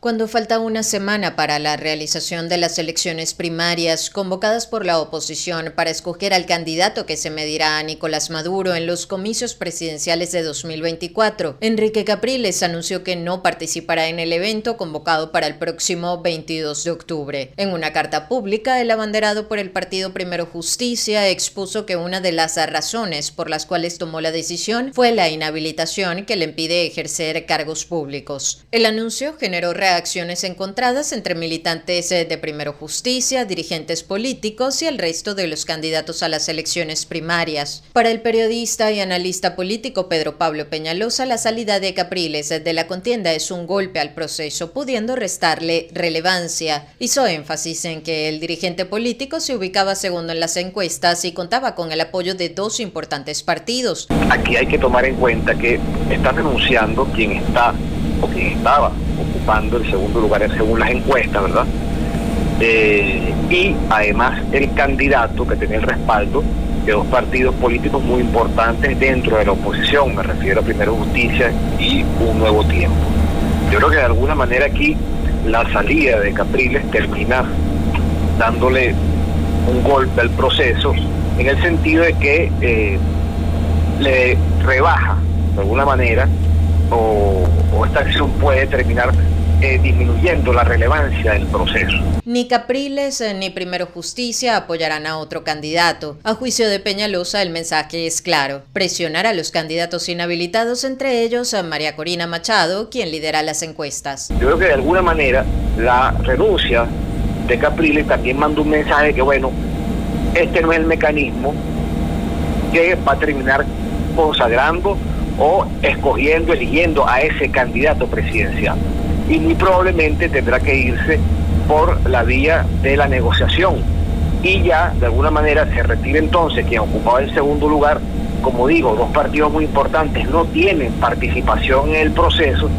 Cuando falta una semana para la realización de las elecciones primarias convocadas por la oposición para escoger al candidato que se medirá a Nicolás Maduro en los comicios presidenciales de 2024, Enrique Capriles anunció que no participará en el evento convocado para el próximo 22 de octubre. En una carta pública, el abanderado por el partido Primero Justicia expuso que una de las razones por las cuales tomó la decisión fue la inhabilitación que le impide ejercer cargos públicos. El anuncio generó reacciones encontradas entre militantes eh, de Primero Justicia, dirigentes políticos y el resto de los candidatos a las elecciones primarias. Para el periodista y analista político Pedro Pablo Peñalosa, la salida de Capriles de la contienda es un golpe al proceso, pudiendo restarle relevancia. Hizo énfasis en que el dirigente político se ubicaba segundo en las encuestas y contaba con el apoyo de dos importantes partidos. Aquí hay que tomar en cuenta que está renunciando quien está o quien estaba ocupando el segundo lugar según las encuestas, ¿verdad? Eh, y además el candidato que tenía el respaldo de dos partidos políticos muy importantes dentro de la oposición, me refiero a Primero Justicia y Un Nuevo Tiempo. Yo creo que de alguna manera aquí la salida de Capriles termina dándole un golpe al proceso en el sentido de que eh, le rebaja de alguna manera o, o esta acción puede terminar eh, disminuyendo la relevancia del proceso. Ni Capriles eh, ni Primero Justicia apoyarán a otro candidato. A juicio de Peñalosa, el mensaje es claro: presionar a los candidatos inhabilitados, entre ellos a María Corina Machado, quien lidera las encuestas. Yo creo que de alguna manera la renuncia de Capriles también manda un mensaje que, bueno, este no es el mecanismo que va a terminar consagrando o escogiendo, eligiendo a ese candidato presidencial y muy probablemente tendrá que irse por la vía de la negociación. Y ya, de alguna manera, se retira entonces quien ocupaba el segundo lugar. Como digo, dos partidos muy importantes no tienen participación en el proceso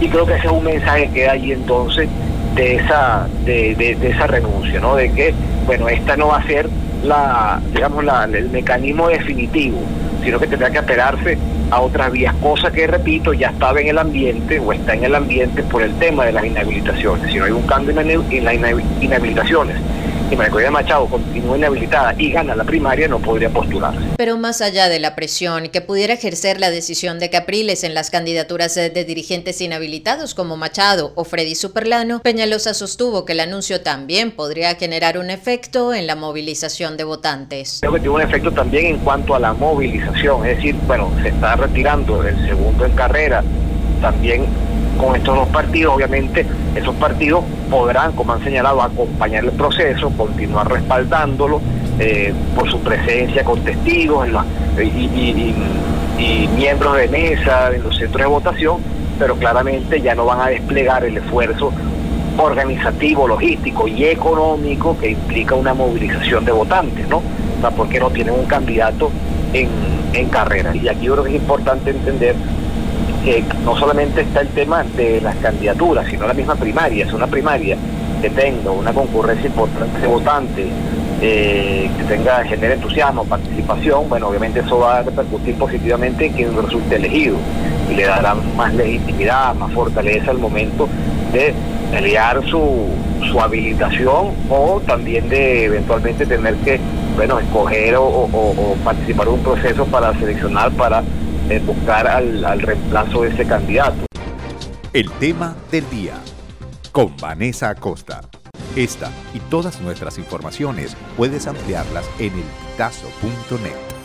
y creo que ese es un mensaje que hay entonces de esa, de, de, esa renuncia, ¿no? De que, bueno, esta no va a ser la, digamos, la, el mecanismo definitivo, sino que tendrá que esperarse a otras vías, cosa que, repito, ya estaba en el ambiente o está en el ambiente por el tema de las inhabilitaciones. Si no hay un cambio en las inhabilitaciones y María Machado continúa inhabilitada y gana la primaria, no podría postularse. Pero más allá de la presión que pudiera ejercer la decisión de Capriles en las candidaturas de dirigentes inhabilitados como Machado o Freddy Superlano, Peñalosa sostuvo que el anuncio también podría generar un efecto en la movilización de votantes. Creo que tiene un efecto también en cuanto a la movilización, es decir, bueno, se está retirando el segundo en carrera, también con estos dos partidos, obviamente esos partidos podrán, como han señalado, acompañar el proceso, continuar respaldándolo eh, por su presencia con testigos y, miembros de mesa en los centros de votación, pero claramente ya no van a desplegar el esfuerzo organizativo, logístico y económico que implica una movilización de votantes, ¿no? O sea, porque no tienen un candidato en, en carrera. Y aquí yo creo que es importante entender que no solamente está el tema de las candidaturas, sino la misma primaria. Es una primaria que tenga una concurrencia importante de votantes, eh, que tenga, genere entusiasmo, participación, bueno, obviamente eso va a repercutir positivamente en quien resulte elegido y le dará más legitimidad, más fortaleza al momento de pelear su, su habilitación o también de eventualmente tener que, bueno, escoger o participar en un proceso para seleccionar, para buscar al, al reemplazo de ese candidato. El tema del día con Vanessa Acosta. Esta y todas nuestras informaciones puedes ampliarlas en el elpitazo.net.